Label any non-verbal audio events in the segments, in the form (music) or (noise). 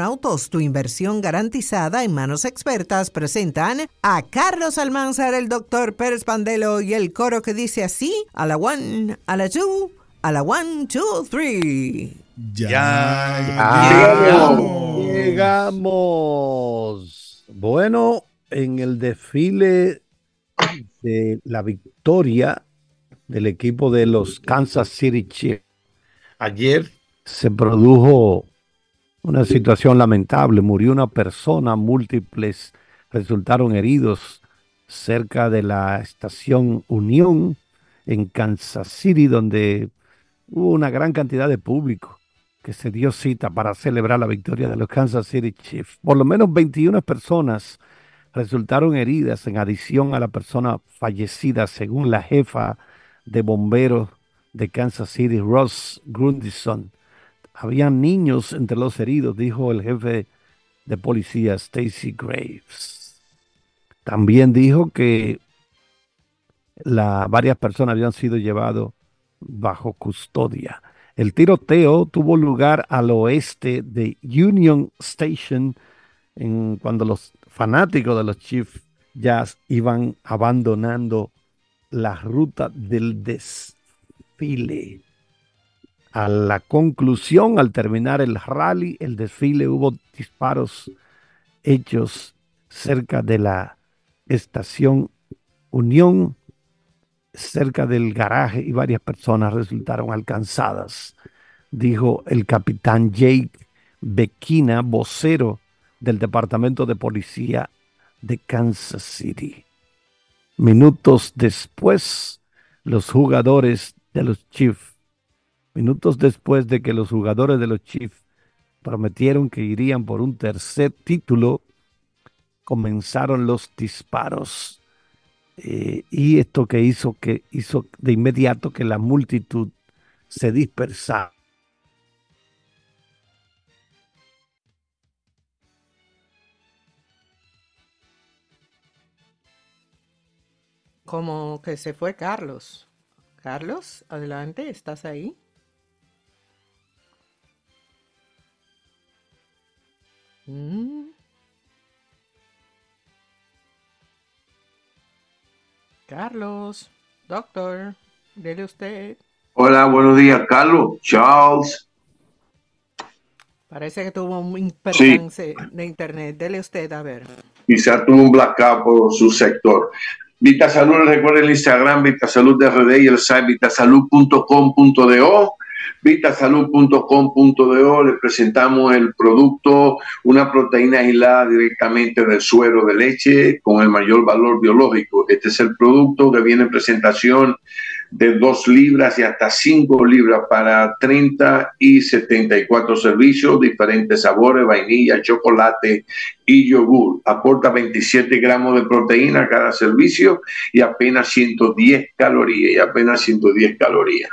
Autos, tu inversión garantizada en manos expertas, presentan a Carlos Almanzar, el doctor Pérez Pandelo y el coro que dice así, a la one, a la two, a la one, two, three. Ya, llegamos. llegamos. Bueno, en el desfile de la victoria del equipo de los Kansas City Chiefs, ayer se produjo una situación lamentable. Murió una persona, múltiples resultaron heridos cerca de la estación Unión en Kansas City, donde hubo una gran cantidad de público que se dio cita para celebrar la victoria de los Kansas City Chiefs. Por lo menos 21 personas resultaron heridas en adición a la persona fallecida, según la jefa de bomberos de Kansas City, Ross Grundison. Habían niños entre los heridos, dijo el jefe de policía Stacy Graves. También dijo que la, varias personas habían sido llevadas bajo custodia. El tiroteo tuvo lugar al oeste de Union Station cuando los fanáticos de los Chiefs ya iban abandonando la ruta del desfile. A la conclusión, al terminar el rally, el desfile, hubo disparos hechos cerca de la estación Unión, cerca del garaje, y varias personas resultaron alcanzadas, dijo el capitán Jake Bequina, vocero del Departamento de Policía de Kansas City. Minutos después, los jugadores de los Chiefs minutos después de que los jugadores de los Chiefs prometieron que irían por un tercer título, comenzaron los disparos. Eh, y esto que hizo que hizo de inmediato que la multitud se dispersara. Como que se fue Carlos. Carlos, adelante, ¿estás ahí? Mm. Carlos, doctor, dele usted. Hola, buenos días, Carlos, Charles. Parece que tuvo un percance de internet. Dele usted, a ver. Quizá tuvo un blackout por su sector. Vita Salud, recuerden el Instagram, Vita Salud de RD y el site vitasalud.com.do vitasalud.com.do le presentamos el producto, una proteína aislada directamente del suero de leche con el mayor valor biológico. Este es el producto que viene en presentación de 2 libras y hasta 5 libras para 30 y 74 servicios, diferentes sabores, vainilla, chocolate y yogur. Aporta 27 gramos de proteína a cada servicio y apenas 110 calorías, y apenas 110 calorías.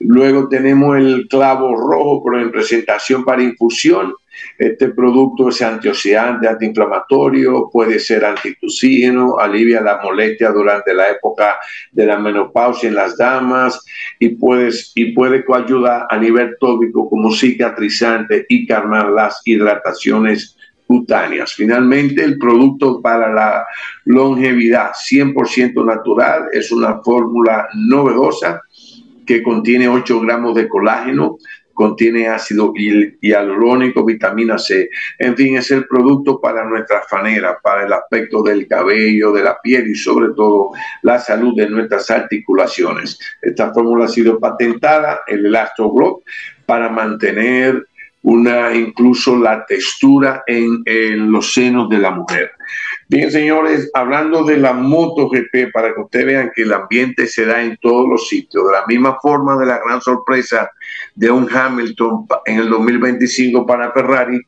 Luego tenemos el clavo rojo, pero en presentación para infusión. Este producto es antioxidante, antiinflamatorio, puede ser antitucígeno, alivia la molestia durante la época de la menopausia en las damas y, puedes, y puede ayudar a nivel tópico como cicatrizante y calmar las hidrataciones cutáneas. Finalmente, el producto para la longevidad 100% natural es una fórmula novedosa que contiene 8 gramos de colágeno, contiene ácido hialurónico, vitamina C. En fin, es el producto para nuestra fanera, para el aspecto del cabello, de la piel y sobre todo la salud de nuestras articulaciones. Esta fórmula ha sido patentada, el Elastroblog, para mantener una incluso la textura en, en los senos de la mujer. Bien, señores, hablando de la MotoGP, para que ustedes vean que el ambiente se da en todos los sitios, de la misma forma de la gran sorpresa de un Hamilton en el 2025 para Ferrari,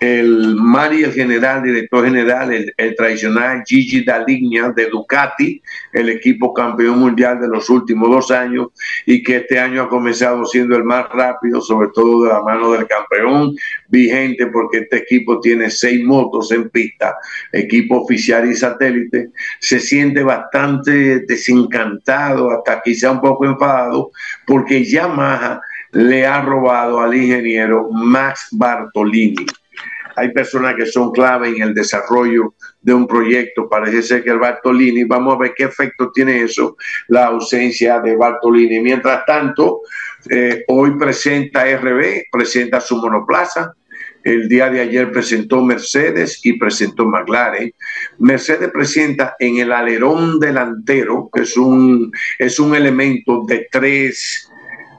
el Mari, el general, director general, el, tradicional Gigi Daligna de Ducati, el equipo campeón mundial de los últimos dos años y que este año ha comenzado siendo el más rápido, sobre todo de la mano del campeón vigente, porque este equipo tiene seis motos en pista, equipo oficial y satélite, se siente bastante desencantado, hasta quizá un poco enfadado, porque Yamaha le ha robado al ingeniero Max Bartolini hay personas que son clave en el desarrollo de un proyecto. Parece ser que el Bartolini, vamos a ver qué efecto tiene eso, la ausencia de Bartolini. Mientras tanto, eh, hoy presenta RB, presenta su monoplaza. El día de ayer presentó Mercedes y presentó McLaren. Mercedes presenta en el alerón delantero, que es un, es un elemento de tres,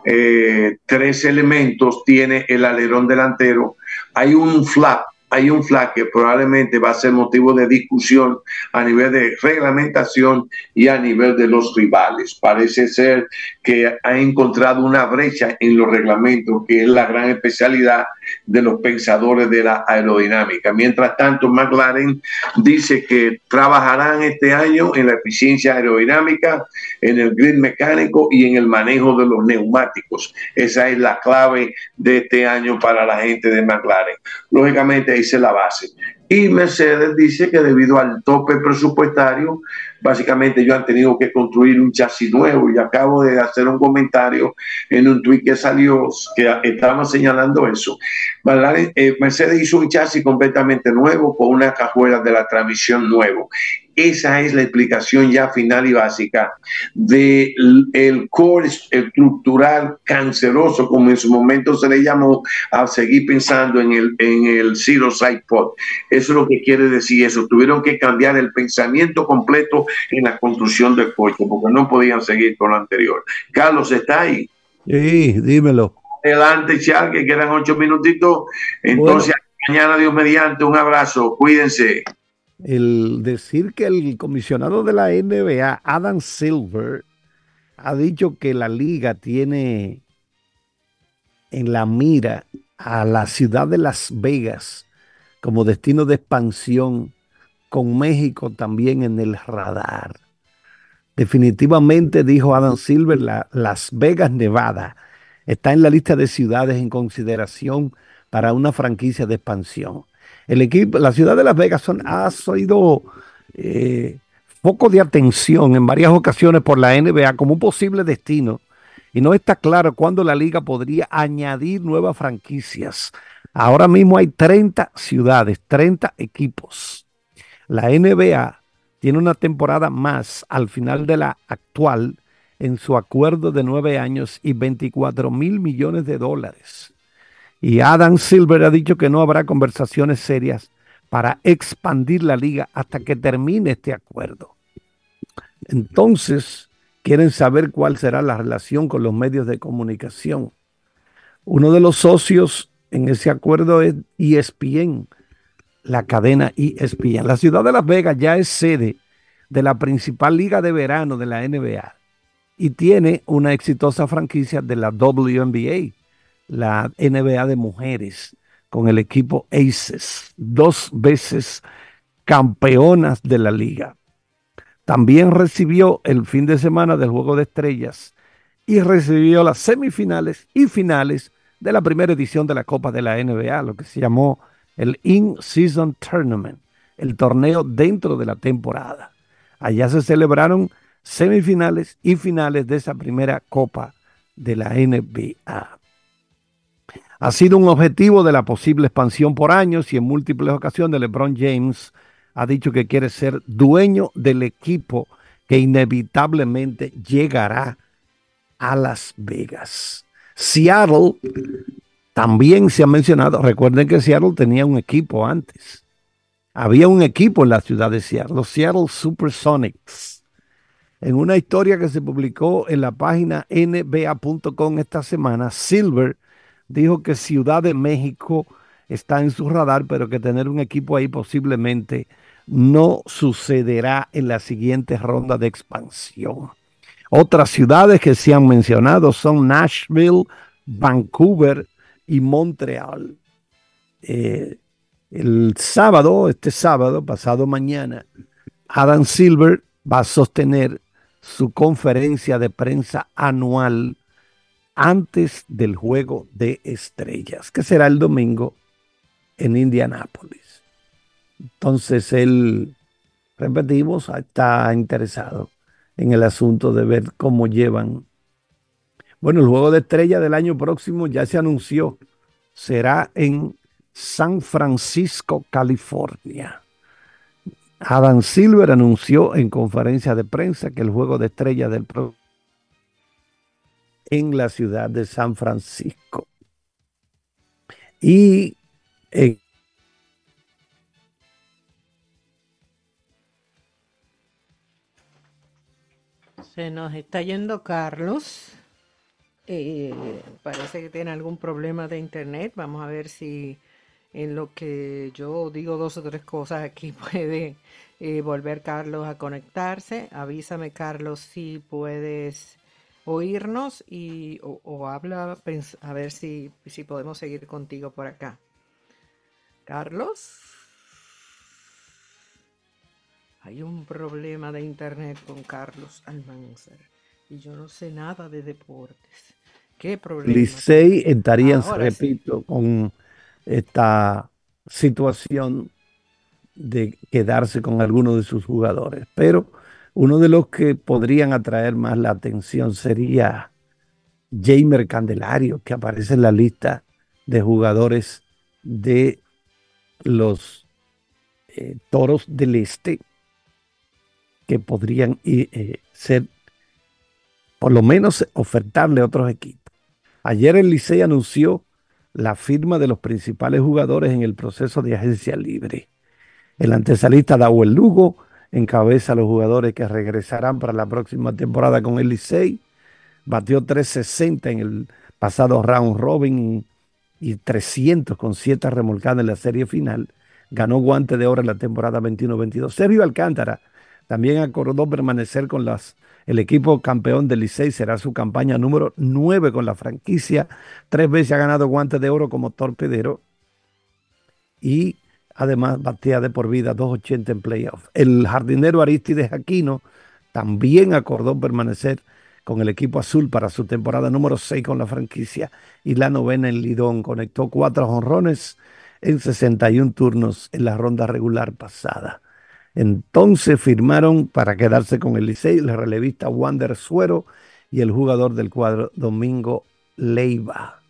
eh, tres elementos, tiene el alerón delantero. Hay un flap hay un flag que probablemente va a ser motivo de discusión a nivel de reglamentación y a nivel de los rivales. Parece ser que ha encontrado una brecha en los reglamentos, que es la gran especialidad de los pensadores de la aerodinámica. Mientras tanto, McLaren dice que trabajarán este año en la eficiencia aerodinámica, en el grid mecánico y en el manejo de los neumáticos. Esa es la clave de este año para la gente de McLaren. Lógicamente, es la base. Y Mercedes dice que debido al tope presupuestario, básicamente ellos han tenido que construir un chasis nuevo y acabo de hacer un comentario en un tweet que salió que estaba señalando eso. Eh, Mercedes hizo un chasis completamente nuevo con una cajuela de la transmisión nuevo esa es la explicación ya final y básica del el core estructural canceroso, como en su momento se le llamó, a seguir pensando en el, en el Zero Side Pod. Eso es lo que quiere decir eso. Tuvieron que cambiar el pensamiento completo en la construcción del coche, porque no podían seguir con lo anterior. Carlos, ¿está ahí? Sí, dímelo. Adelante, Charles, que quedan ocho minutitos. Entonces, mañana, Dios mediante, un abrazo, cuídense el decir que el comisionado de la NBA, Adam Silver, ha dicho que la liga tiene en la mira a la ciudad de Las Vegas como destino de expansión, con México también en el radar. Definitivamente, dijo Adam Silver, Las Vegas, Nevada, está en la lista de ciudades en consideración para una franquicia de expansión. El equipo, la ciudad de Las Vegas ha sido eh, foco de atención en varias ocasiones por la NBA como un posible destino y no está claro cuándo la liga podría añadir nuevas franquicias. Ahora mismo hay 30 ciudades, 30 equipos. La NBA tiene una temporada más al final de la actual en su acuerdo de nueve años y 24 mil millones de dólares. Y Adam Silver ha dicho que no habrá conversaciones serias para expandir la liga hasta que termine este acuerdo. Entonces, quieren saber cuál será la relación con los medios de comunicación. Uno de los socios en ese acuerdo es ESPN, la cadena ESPN. La ciudad de Las Vegas ya es sede de la principal liga de verano de la NBA y tiene una exitosa franquicia de la WNBA la NBA de mujeres con el equipo Aces, dos veces campeonas de la liga. También recibió el fin de semana del Juego de Estrellas y recibió las semifinales y finales de la primera edición de la Copa de la NBA, lo que se llamó el In-Season Tournament, el torneo dentro de la temporada. Allá se celebraron semifinales y finales de esa primera Copa de la NBA ha sido un objetivo de la posible expansión por años y en múltiples ocasiones LeBron James ha dicho que quiere ser dueño del equipo que inevitablemente llegará a Las Vegas. Seattle también se ha mencionado, recuerden que Seattle tenía un equipo antes. Había un equipo en la ciudad de Seattle, los Seattle Supersonics. En una historia que se publicó en la página nba.com esta semana, Silver dijo que Ciudad de México está en su radar, pero que tener un equipo ahí posiblemente no sucederá en la siguiente ronda de expansión. Otras ciudades que se han mencionado son Nashville, Vancouver y Montreal. Eh, el sábado, este sábado, pasado mañana, Adam Silver va a sostener su conferencia de prensa anual antes del juego de estrellas, que será el domingo en Indianápolis. Entonces él, repetimos, está interesado en el asunto de ver cómo llevan. Bueno, el juego de estrellas del año próximo ya se anunció, será en San Francisco, California. Adam Silver anunció en conferencia de prensa que el juego de estrella del pro en la ciudad de San Francisco. Y eh, se nos está yendo Carlos. Eh, parece que tiene algún problema de internet. Vamos a ver si en lo que yo digo dos o tres cosas aquí (laughs) puede eh, volver Carlos a conectarse. Avísame Carlos si puedes oírnos y o, habla a ver si, si podemos seguir contigo por acá. Carlos. Hay un problema de internet con Carlos Almanzar y yo no sé nada de deportes. ¿Qué problema? Licey estaría, repito, con esta situación de quedarse con alguno de sus jugadores. Pero uno de los que podrían atraer más la atención sería Jamer Candelario, que aparece en la lista de jugadores de los eh, Toros del Este, que podrían eh, ser, por lo menos, ofertarle a otros equipos. Ayer el Licey anunció la firma de los principales jugadores en el proceso de agencia libre. El antesalista Dawel Lugo encabeza a los jugadores que regresarán para la próxima temporada con el Licey. Batió 360 en el pasado round robin y, 300 con 7 remolcadas en la serie final. Ganó guante de oro en la temporada 21-22. Sergio Alcántara también acordó permanecer con las el equipo campeón del Licey será su campaña número 9 con la franquicia. Tres veces ha ganado guantes de oro como torpedero. Y además batía de por vida 2.80 en playoff. El jardinero Aristides Aquino también acordó permanecer con el equipo azul para su temporada número 6 con la franquicia y la novena en Lidón. Conectó cuatro honrones en 61 turnos en la ronda regular pasada. Entonces firmaron para quedarse con el Licey la relevista Wander Suero y el jugador del cuadro Domingo Leiva.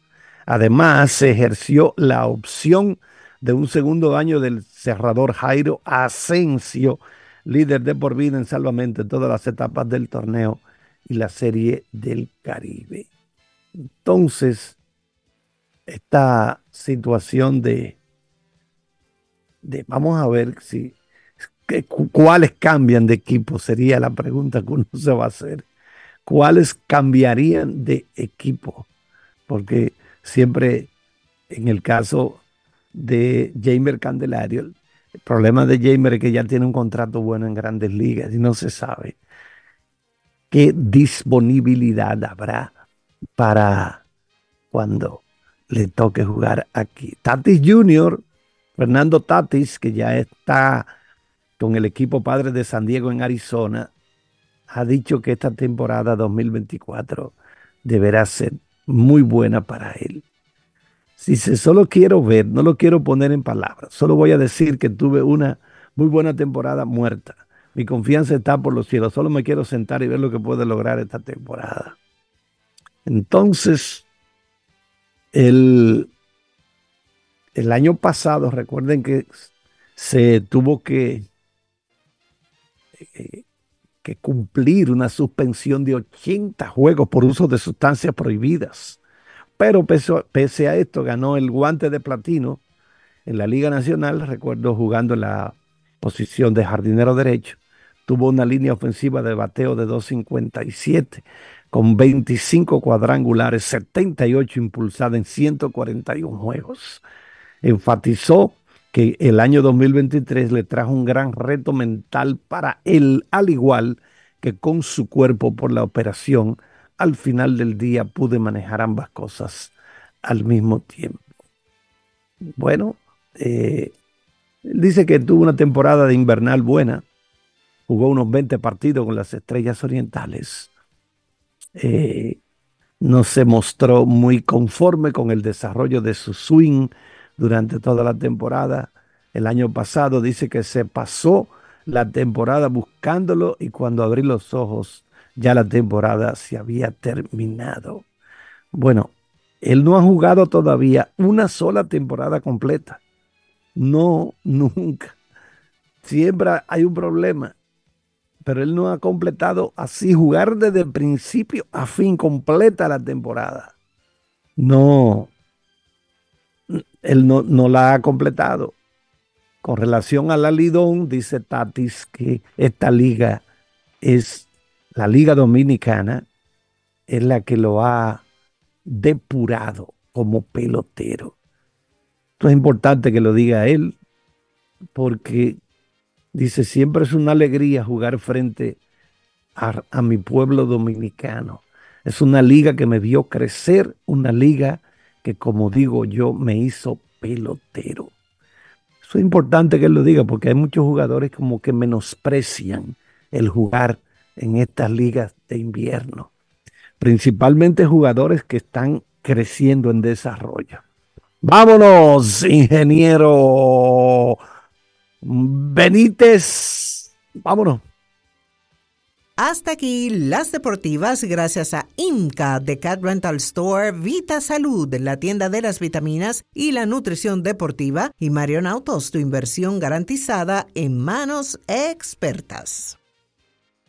Además, se ejerció la opción de un segundo año del cerrador Jairo Asensio, líder de por vida en salvamento en todas las etapas del torneo y la serie del Caribe. Entonces, esta situación de, de vamos a ver si ¿Cuáles cambian de equipo? Sería la pregunta que uno se va a hacer. ¿Cuáles cambiarían de equipo? Porque siempre en el caso de Jamer Candelario, el problema de Jamer es que ya tiene un contrato bueno en grandes ligas y no se sabe qué disponibilidad habrá para cuando le toque jugar aquí. Tatis Jr., Fernando Tatis, que ya está con el equipo padre de San Diego en Arizona, ha dicho que esta temporada 2024 deberá ser muy buena para él. Si se solo quiero ver, no lo quiero poner en palabras, solo voy a decir que tuve una muy buena temporada muerta. Mi confianza está por los cielos, solo me quiero sentar y ver lo que puede lograr esta temporada. Entonces, el, el año pasado, recuerden que se tuvo que que cumplir una suspensión de 80 juegos por uso de sustancias prohibidas. Pero pese, a esto ganó el guante de platino en la Liga Nacional, recuerdo jugando en la posición de jardinero derecho, tuvo una línea ofensiva de bateo de 2.57 con 25 cuadrangulares, 78 impulsadas en 141 juegos. Enfatizó que el año 2023 le trajo un gran reto mental para él, al igual que con su cuerpo por la operación. Al final del día pude manejar ambas cosas al mismo tiempo. Bueno, eh, dice que tuvo una temporada de invernal buena, jugó unos 20 partidos con las Estrellas Orientales. Eh, no se mostró muy conforme con el desarrollo de su swing durante toda la temporada. El año pasado dice que se pasó la temporada buscándolo y cuando abrí los ojos ya la temporada se había terminado. Bueno, Él no ha jugado todavía una sola temporada completa. No, (laughs) nunca. Siempre hay un problema. Pero él no ha completado así, jugar desde el principio a fin, completa la temporada. No, él no, no la ha completado. Con relación a la Lidón, dice Tatis que esta liga es la Liga Dominicana, es la que lo ha depurado como pelotero. Esto es importante que lo diga él, porque dice, siempre es una alegría jugar frente a, mi pueblo dominicano. Es una liga que me vio crecer, una liga que, como digo yo, me hizo pelotero. Eso es importante que él lo diga porque hay muchos jugadores como que menosprecian el jugar en estas ligas de invierno. Principalmente jugadores que están creciendo en desarrollo. Vámonos, ingeniero Benítez. Vámonos. Hasta aquí las deportivas gracias a IMCA de Cat Rental Store, Vita Salud, la tienda de las vitaminas y la nutrición deportiva y Marion Autos, tu inversión garantizada en manos expertas.